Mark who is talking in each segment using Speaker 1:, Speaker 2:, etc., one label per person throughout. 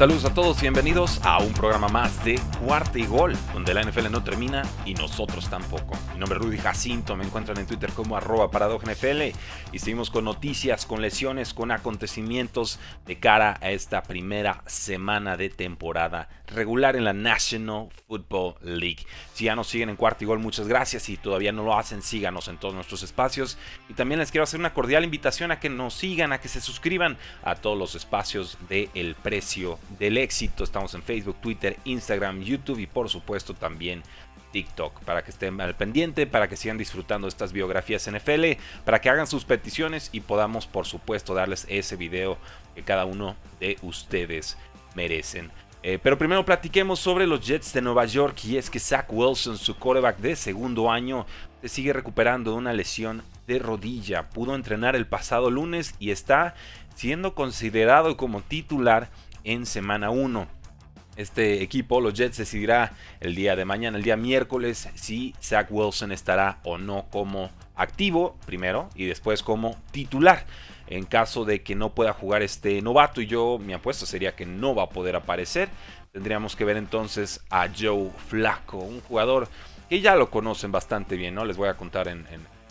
Speaker 1: Saludos a todos y bienvenidos a un programa más de Cuarta y Gol, donde la NFL no termina y nosotros tampoco. Mi nombre es Rudy Jacinto, me encuentran en Twitter como arroba NFL y seguimos con noticias, con lesiones, con acontecimientos de cara a esta primera semana de temporada regular en la National Football League. Si ya nos siguen en Cuarta y Gol, muchas gracias. Si todavía no lo hacen, síganos en todos nuestros espacios. Y también les quiero hacer una cordial invitación a que nos sigan, a que se suscriban a todos los espacios de El Precio del éxito. Estamos en Facebook, Twitter, Instagram, YouTube y por supuesto también TikTok para que estén al pendiente, para que sigan disfrutando estas biografías NFL, para que hagan sus peticiones y podamos por supuesto darles ese video que cada uno de ustedes merecen. Eh, pero primero platiquemos sobre los Jets de Nueva York y es que Zach Wilson, su quarterback de segundo año, se sigue recuperando de una lesión de rodilla. Pudo entrenar el pasado lunes y está siendo considerado como titular en semana 1. Este equipo, los Jets, decidirá el día de mañana, el día miércoles, si Zach Wilson estará o no como activo primero y después como titular. En caso de que no pueda jugar este novato, y yo mi apuesta sería que no va a poder aparecer, tendríamos que ver entonces a Joe Flaco, un jugador que ya lo conocen bastante bien, ¿no? Les voy a contar en,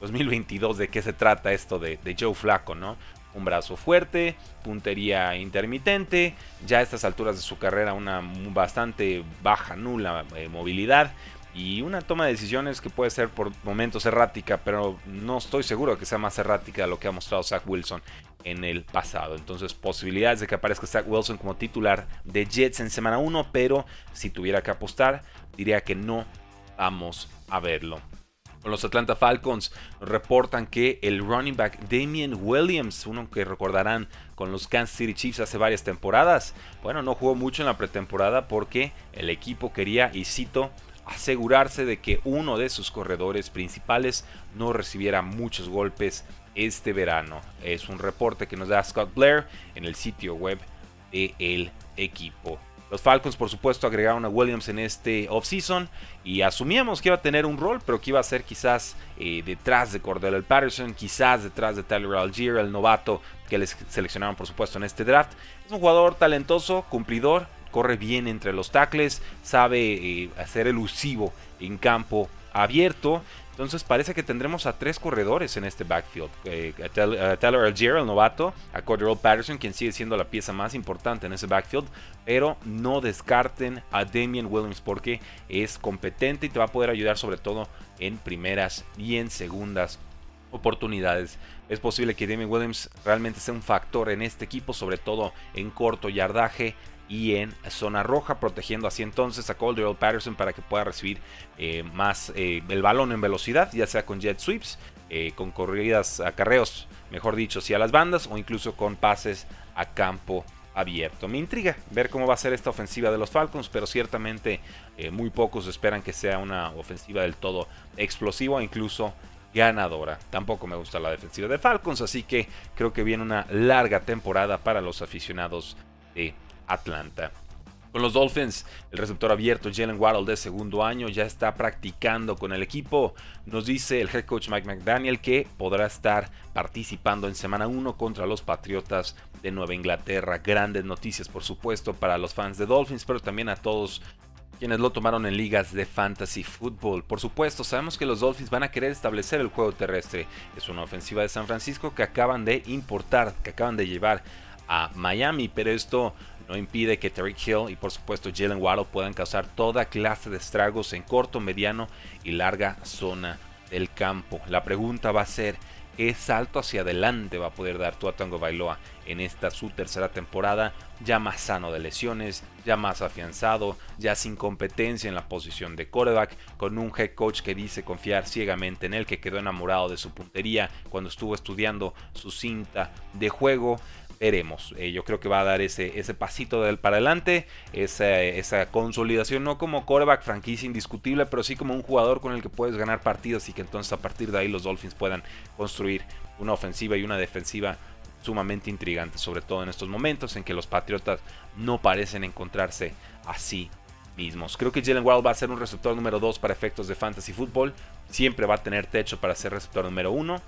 Speaker 1: 2022 de qué se trata esto de, de Joe Flaco, ¿no? Un brazo fuerte, puntería intermitente, ya a estas alturas de su carrera una bastante baja, nula eh, movilidad y una toma de decisiones que puede ser por momentos errática, pero no estoy seguro que sea más errática de lo que ha mostrado Zach Wilson en el pasado. Entonces, posibilidades de que aparezca Zach Wilson como titular de Jets en semana 1, pero si tuviera que apostar, diría que no vamos a verlo. Los Atlanta Falcons reportan que el running back Damien Williams, uno que recordarán con los Kansas City Chiefs hace varias temporadas, bueno, no jugó mucho en la pretemporada porque el equipo quería, y cito, asegurarse de que uno de sus corredores principales no recibiera muchos golpes este verano. Es un reporte que nos da Scott Blair en el sitio web del equipo. Los Falcons, por supuesto, agregaron a Williams en este offseason y asumíamos que iba a tener un rol, pero que iba a ser quizás eh, detrás de Cordell Patterson, quizás detrás de Tyler Algier, el novato que les seleccionaron, por supuesto, en este draft. Es un jugador talentoso, cumplidor, corre bien entre los tackles, sabe eh, hacer elusivo en campo abierto entonces parece que tendremos a tres corredores en este backfield. Eh, a, Tyler Algier, el novato, a Cordero Patterson, quien sigue siendo la pieza más importante en ese backfield, pero no descarten a Damian Williams porque es competente y te va a poder ayudar sobre todo en primeras y en segundas oportunidades. Es posible que Damian Williams realmente sea un factor en este equipo, sobre todo en corto yardaje y en zona roja, protegiendo así entonces a Caldwell Patterson para que pueda recibir eh, más eh, el balón en velocidad, ya sea con jet sweeps, eh, con corridas, acarreos, mejor dicho, si a las bandas o incluso con pases a campo abierto. Me intriga ver cómo va a ser esta ofensiva de los Falcons, pero ciertamente muy pocos esperan que sea una ofensiva del todo explosiva o incluso ganadora. Tampoco me gusta la defensiva de Falcons, así que creo que viene una larga temporada para los aficionados de Atlanta. Con los Dolphins, el receptor abierto Jalen Waddle de segundo año ya está practicando con el equipo. Nos dice el head coach Mike McDaniel que podrá estar participando en semana 1 contra los Patriotas de Nueva Inglaterra. Grandes noticias, por supuesto, para los fans de Dolphins, pero también a todos quienes lo tomaron en ligas de fantasy football. Por supuesto, sabemos que los Dolphins van a querer establecer el juego terrestre. Es una ofensiva de San Francisco que acaban de importar, que acaban de llevar a Miami, pero esto no impide que Tariq Hill y por supuesto Jalen Waddle puedan causar toda clase de estragos en corto, mediano y larga zona del campo. La pregunta va a ser, qué salto hacia adelante va a poder dar Tua Tango Bailoa en esta su tercera temporada, ya más sano de lesiones, ya más afianzado, ya sin competencia en la posición de quarterback, con un head coach que dice confiar ciegamente en él, que quedó enamorado de su puntería cuando estuvo estudiando su cinta de juego veremos. Eh, yo creo que va a dar ese, ese pasito del para adelante, esa, esa, consolidación, no como quarterback franquicia indiscutible, pero sí como un jugador con el que puedes ganar partidos y que entonces a partir de ahí los Dolphins puedan construir una ofensiva y una defensiva sumamente intrigante, sobre todo en estos momentos en que los Patriotas no parecen encontrarse así mismos. Creo que Jalen Waddle va a ser un receptor número 2 para efectos de fantasy fútbol, siempre va a tener techo para ser receptor número 1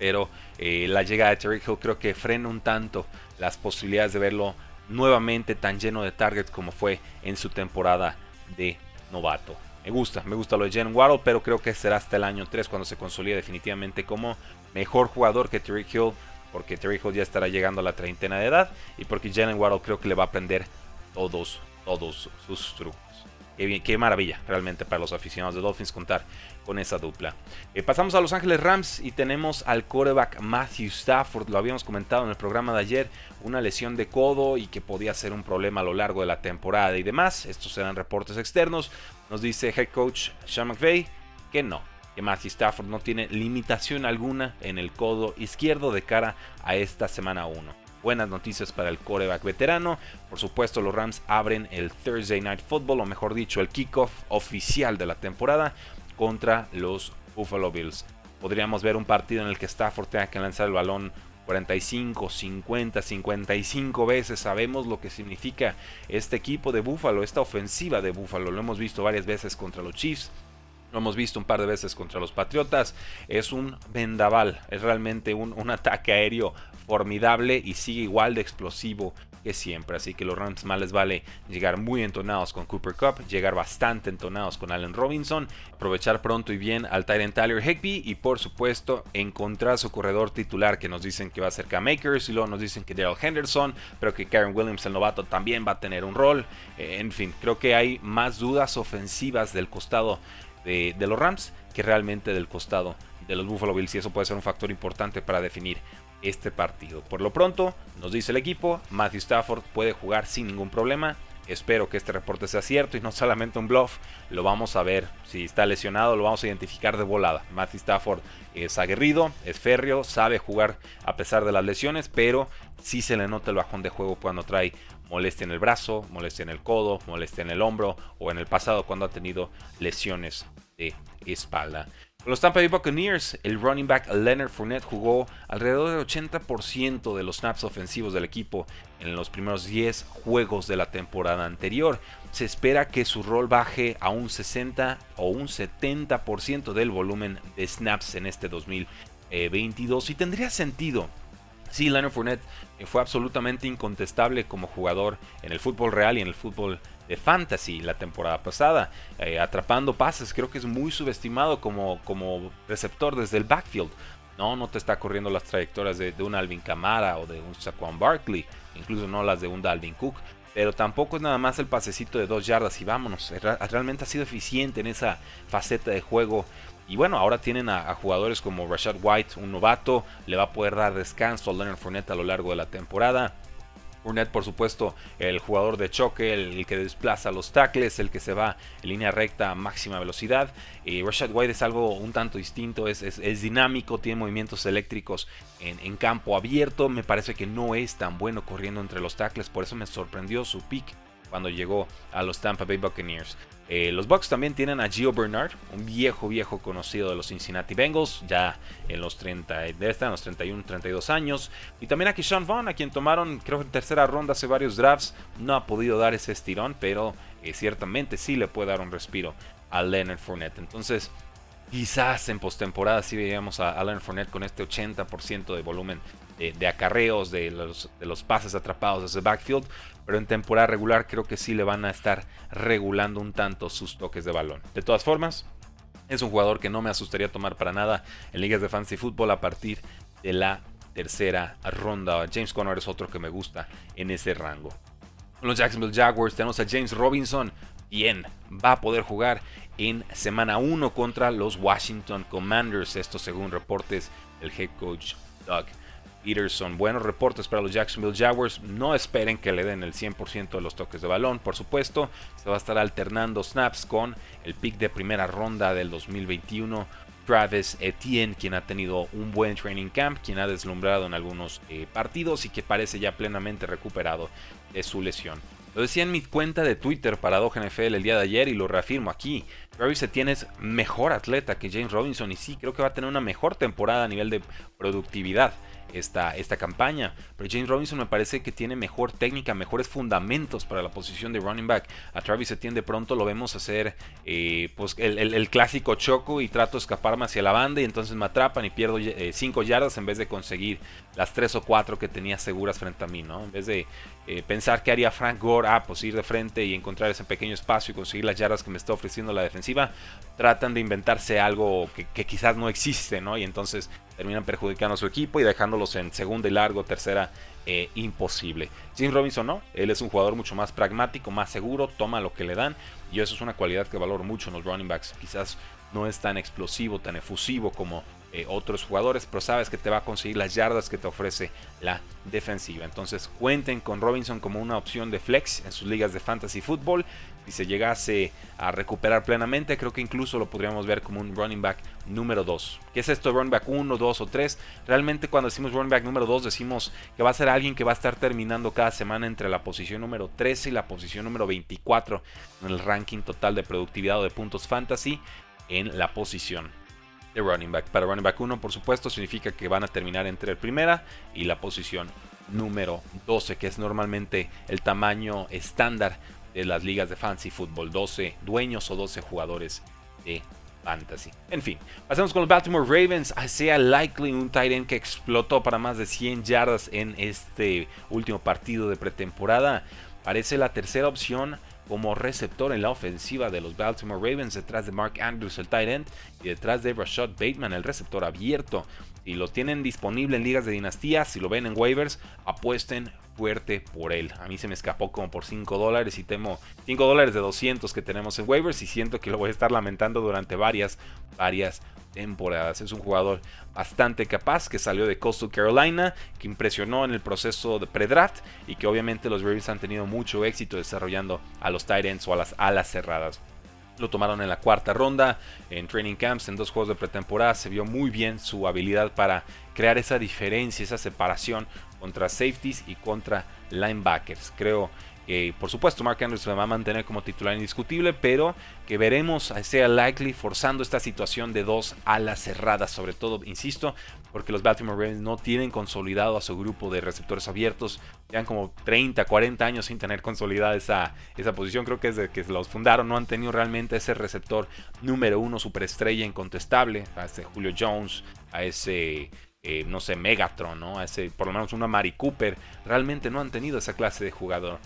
Speaker 1: pero eh, la llegada de Terry Hill creo que frena un tanto las posibilidades de verlo nuevamente tan lleno de targets como fue en su temporada de novato. Me gusta, me gusta lo de Jalen Waddle, pero creo que será hasta el año 3 cuando se consolide definitivamente como mejor jugador que Terry Hill, porque Terry Hill ya estará llegando a la treintena de edad y porque Jalen Waddle creo que le va a aprender todos, todos sus trucos. Qué, maravilla realmente para los aficionados de Dolphins contar con esa dupla. Eh, pasamos a Los Ángeles Rams y tenemos al quarterback Matthew Stafford. Lo habíamos comentado en el programa de ayer. Una lesión de codo y que podía ser un problema a lo largo de la temporada y demás. Estos eran reportes externos. Nos dice head coach Sean McVay que no, que Matthew Stafford no tiene limitación alguna en el codo izquierdo de cara a esta semana 1 buenas noticias para el coreback veterano. Por supuesto, los Rams abren el Thursday Night Football, o mejor dicho, el kickoff oficial de la temporada contra los Buffalo Bills. Podríamos ver un partido en el que Stafford tenga que lanzar el balón 45, 50, 55 veces. Sabemos lo que significa este equipo de Buffalo, esta ofensiva de Buffalo. Lo hemos visto varias veces contra los Chiefs. Lo hemos visto un par de veces contra los Patriotas. Es un vendaval, es realmente un, un ataque aéreo formidable y sigue igual de explosivo que siempre. Así que los Rams más les vale llegar muy entonados con Cooper Cup, llegar bastante entonados con Allen Robinson, aprovechar pronto y bien al Tyrant Tyler Higby y por supuesto encontrar su corredor titular que nos dicen que va a ser Cam Makers y luego nos dicen que Daryl Henderson, pero que Karen Williams el novato también va a tener un rol. Eh, en fin, creo que hay más dudas ofensivas del costado de, los Rams que realmente del costado de los Buffalo Bills y eso puede ser un factor importante para definir este partido. Por lo pronto, nos dice el equipo, Matthew Stafford puede jugar sin ningún problema. Espero que este reporte sea cierto y no solamente un bluff. Lo vamos a ver. Si está lesionado, lo vamos a identificar de volada. Matthew Stafford es aguerrido, es férreo, sabe jugar a pesar de las lesiones, pero sí se le nota el bajón de juego cuando trae molestia en el brazo, molestia en el codo, molestia en el hombro o en el pasado cuando ha tenido lesiones de espalda los Tampa Bay Buccaneers, el running back Leonard Fournette jugó alrededor del 80% de los snaps ofensivos del equipo en los primeros 10 juegos de la temporada anterior. Se espera que su rol baje a un 60 o un 70% del volumen de snaps en este 2022 y tendría sentido. Sí, Leonard Fournette fue absolutamente incontestable como jugador en el fútbol real y en el fútbol de fantasy la temporada pasada, eh, atrapando pases. Creo que es muy subestimado como, como receptor desde el backfield. No, no te está corriendo las trayectorias de, un Alvin Kamara o de un Saquon Barkley, incluso no las de un Dalvin Cook. Pero tampoco es nada más el pasecito de dos yardas y vámonos. Realmente ha sido eficiente en esa faceta de juego. Y bueno, ahora tienen a, jugadores como Rashad White, un novato, le va a poder dar descanso a Leonard Fournette a lo largo de la temporada. Burnett, por supuesto, el jugador de choque, el, que desplaza los tackles, el que se va en línea recta a máxima velocidad. Y Rashad White es algo un tanto distinto, es, dinámico, tiene movimientos eléctricos en, en, campo abierto. Me parece que no es tan bueno corriendo entre los tackles, por eso me sorprendió su pick cuando llegó a los Tampa Bay Buccaneers. Eh, los Bucks también tienen a Gio Bernard, un viejo, viejo conocido de los Cincinnati Bengals, ya en los 30, de esta, en los 31, 32 años. Y también a Keyshawn Vaughn, a quien tomaron, creo en tercera ronda hace varios drafts. No ha podido dar ese estirón, pero eh, ciertamente sí le puede dar un respiro a Leonard Fournette. Entonces, quizás en postemporada sí veíamos a, Leonard Fournette con este 80% de volumen de, acarreos, de los, de los pases atrapados desde backfield pero en temporada regular creo que sí le van a estar regulando un tanto sus toques de balón. De todas formas, es un jugador que no me asustaría tomar para nada en ligas de fantasy fútbol a partir de la tercera ronda. James Conner es otro que me gusta en ese rango. Los Jacksonville Jaguars tenemos a James Robinson, bien, va a poder jugar en semana 1 contra los Washington Commanders. Esto según reportes del head coach Doug Peterson. Buenos reportes para los Jacksonville Jaguars. No esperen que le den el 100% de los toques de balón, por supuesto. Se va a estar alternando snaps con el pick de primera ronda del 2021. Travis Etienne, quien ha tenido un buen training camp, quien ha deslumbrado en algunos eh, partidos y que parece ya plenamente recuperado de su lesión. Lo decía en mi cuenta de Twitter Paradoja NFL el día de ayer y lo reafirmo aquí. Travis Etienne es mejor atleta que James Robinson y sí, creo que va a tener una mejor temporada a nivel de productividad esta, esta campaña. Pero James Robinson me parece que tiene mejor técnica, mejores fundamentos para la posición de running back. A Travis Etienne de pronto lo vemos hacer eh, pues el, clásico choco y trato de escaparme hacia la banda y entonces me atrapan y pierdo 5 eh, yardas en vez de conseguir las 3 o 4 que tenía seguras frente a mí. ¿no? En vez de eh, pensar que haría Frank Gore, ah, pues ir de frente y encontrar ese pequeño espacio y conseguir las yardas que me está ofreciendo la defensiva, tratan de inventarse algo que, quizás no existe, ¿no? Y entonces terminan perjudicando a su equipo y dejándolos en segunda y largo, tercera, eh, imposible. James Robinson no, él es un jugador mucho más pragmático, más seguro, toma lo que le dan y eso es una cualidad que valoro mucho en los running backs. Quizás no es tan explosivo, tan efusivo como eh, otros jugadores, pero sabes que te va a conseguir las yardas que te ofrece la defensiva. Entonces cuenten con Robinson como una opción de flex en sus ligas de fantasy fútbol si se llegase a recuperar plenamente, creo que incluso lo podríamos ver como un running back número 2. ¿Qué es esto running back 1, 2 o 3? Realmente cuando decimos running back número 2 decimos que va a ser alguien que va a estar terminando cada semana entre la posición número 13 y la posición número 24 en el ranking total de productividad o de puntos fantasy en la posición de running back. Para running back 1, por supuesto, significa que van a terminar entre el primera y la posición número 12, que es normalmente el tamaño estándar de las ligas de fantasy fútbol, 12 dueños o 12 jugadores de fantasy. En fin, pasemos con los Baltimore Ravens. Sea Likely, un tight end que explotó para más de 100 yardas en este último partido de pretemporada. Parece la tercera opción como receptor en la ofensiva de los Baltimore Ravens, detrás de Mark Andrews, el tight end, y detrás de Rashad Bateman, el receptor abierto. Si lo tienen disponible en ligas de dinastía, si lo ven en waivers, apuesten fuerte por él. A mí se me escapó como por 5 dólares y temo 5 dólares de 200 que tenemos en waivers y siento que lo voy a estar lamentando durante varias, varias temporadas. Es un jugador bastante capaz que salió de Coastal Carolina, que impresionó en el proceso de pre-draft y que obviamente los Ravens han tenido mucho éxito desarrollando a los tight ends o a las alas cerradas. Lo tomaron en la cuarta ronda, en training camps, en dos juegos de pretemporada. Se vio muy bien su habilidad para crear esa diferencia, esa separación contra safeties y contra linebackers. Creo que, por supuesto, Mark Andrews se va a mantener como titular indiscutible, pero que veremos a sea likely forzando esta situación de dos alas cerradas, sobre todo, insisto, porque los Baltimore Ravens no tienen consolidado a su grupo de receptores abiertos. Llevan como 30, 40 años sin tener consolidada esa, esa posición. Creo que desde que los fundaron no han tenido realmente ese receptor número uno, superestrella incontestable. A ese Julio Jones, a ese eh, no sé, Megatron, ¿no? Ese, por lo menos una Mari Cooper, realmente no han tenido esa clase de jugador.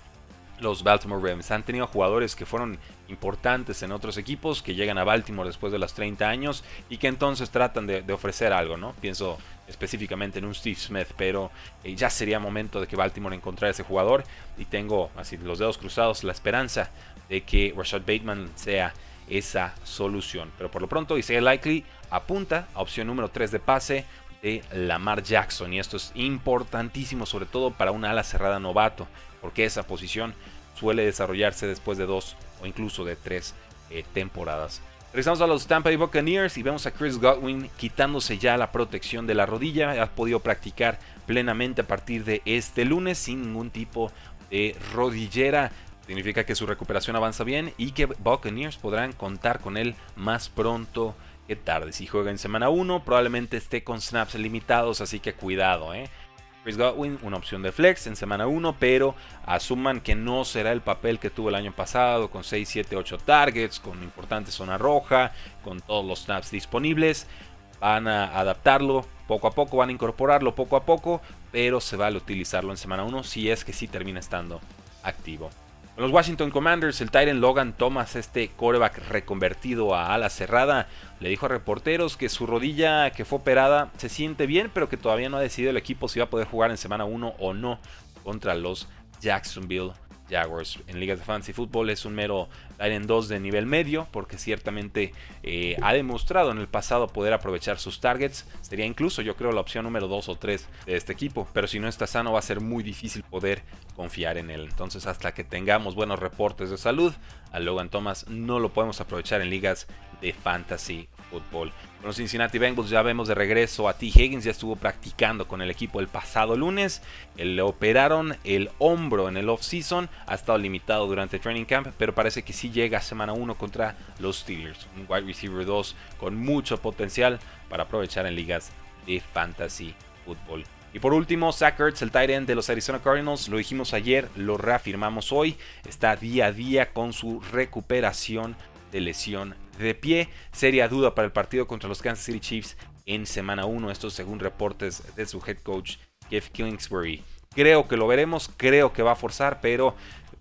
Speaker 1: Los Baltimore Ravens han tenido jugadores que fueron importantes en otros equipos, que llegan a Baltimore después de los 30 años y que entonces tratan de, ofrecer algo, ¿no? Pienso específicamente en un Steve Smith, pero eh, ya sería momento de que Baltimore encontrara ese jugador y tengo así los dedos cruzados la esperanza de que Rashad Bateman sea esa solución. Pero por lo pronto Isaiah Likely apunta a opción número 3 de pase, de Lamar Jackson. Y esto es importantísimo, sobre todo para un ala cerrada novato, porque esa posición suele desarrollarse después de dos o incluso de tres eh, temporadas. Regresamos a los Tampa Bay Buccaneers y vemos a Chris Godwin quitándose ya la protección de la rodilla. Ha podido practicar plenamente a partir de este lunes sin ningún tipo de rodillera. Significa que su recuperación avanza bien y que Buccaneers podrán contar con él más pronto Qué tarde. Si juega en semana 1, probablemente esté con snaps limitados, así que cuidado, ¿eh? Chris Godwin, una opción de flex en semana 1, pero asuman que no será el papel que tuvo el año pasado, con 6, 7, 8 targets, con importante zona roja, con todos los snaps disponibles. Van a adaptarlo poco a poco, van a incorporarlo poco a poco, pero se vale utilizarlo en semana 1 si es que sí termina estando activo los Washington Commanders, el Tyrant Logan Thomas, este coreback reconvertido a ala cerrada, le dijo a reporteros que su rodilla que fue operada se siente bien, pero que todavía no ha decidido el equipo si va a poder jugar en semana 1 o no contra los Jacksonville Jaguars. En ligas de fantasy fútbol es un mero en 2 de nivel medio, porque ciertamente eh, ha demostrado en el pasado poder aprovechar sus targets. Sería incluso, yo creo, la opción número 2 o 3 de este equipo. Pero si no está sano, va a ser muy difícil poder confiar en él. Entonces, hasta que tengamos buenos reportes de salud, a Logan Thomas no lo podemos aprovechar en ligas de fantasy fútbol. Con los Cincinnati Bengals ya vemos de regreso a T. Higgins, ya estuvo practicando con el equipo el pasado lunes. Le operaron el hombro en el off-season, ha estado limitado durante training camp, pero parece que sí llega semana 1 contra los Steelers. Un wide receiver 2 con mucho potencial para aprovechar en ligas de fantasy fútbol. Y por último, Zach Ertz, el tight end de los Arizona Cardinals, lo dijimos ayer, lo reafirmamos hoy, está día a día con su recuperación de lesión de pie. Seria duda para el partido contra los Kansas City Chiefs en semana 1, esto según reportes de su head coach Jeff Kingsbury. Creo que lo veremos, creo que va a forzar, pero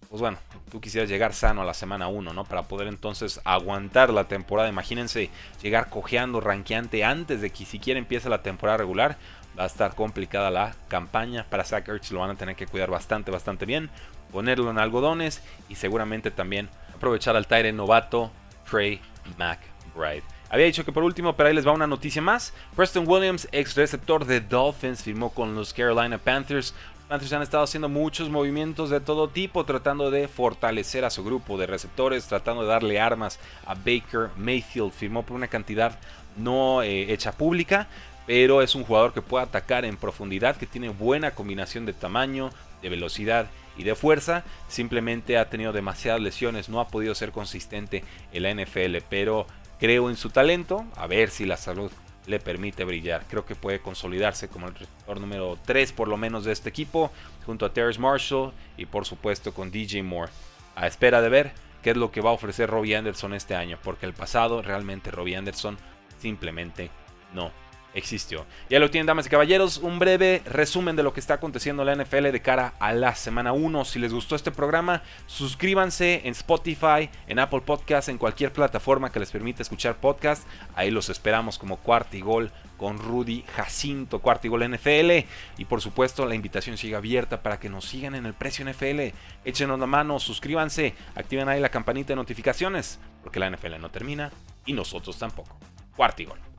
Speaker 1: pues bueno, tú quisieras llegar sano a la semana 1, ¿no? Para poder entonces aguantar la temporada. Imagínense llegar cojeando, ranqueante antes de que siquiera empiece la temporada regular. Va a estar complicada la campaña. Para Zach lo van a tener que cuidar bastante, bastante bien. Ponerlo en algodones y seguramente también aprovechar al Tyre novato Trey McBride. Había dicho que por último, pero ahí les va una noticia más. Preston Williams, ex receptor de Dolphins, firmó con los Carolina Panthers. Los Panthers han estado haciendo muchos movimientos de todo tipo, tratando de fortalecer a su grupo de receptores, tratando de darle armas a Baker Mayfield. Firmó por una cantidad no eh, hecha pública, pero es un jugador que puede atacar en profundidad, que tiene buena combinación de tamaño, de velocidad y de fuerza. Simplemente ha tenido demasiadas lesiones, no ha podido ser consistente en la NFL, pero creo en su talento, a ver si la salud le permite brillar. Creo que puede consolidarse como el receptor número 3 por lo menos de este equipo, junto a Terrence Marshall y por supuesto con DJ Moore. A espera de ver qué es lo que va a ofrecer Robbie Anderson este año, porque el pasado realmente Robbie Anderson simplemente no existió. Ya lo tienen, damas y caballeros, un breve resumen de lo que está aconteciendo en la NFL de cara a la semana 1. Si les gustó este programa, suscríbanse en Spotify, en Apple Podcast, en cualquier plataforma que les permita escuchar podcast. Ahí los esperamos como cuarto y gol con Rudy Jacinto, cuarto y gol NFL. Y por supuesto, la invitación sigue abierta para que nos sigan en el precio NFL. Échenos la mano, suscríbanse, activen ahí la campanita de notificaciones, porque la NFL no termina y nosotros tampoco. Cuarto y gol.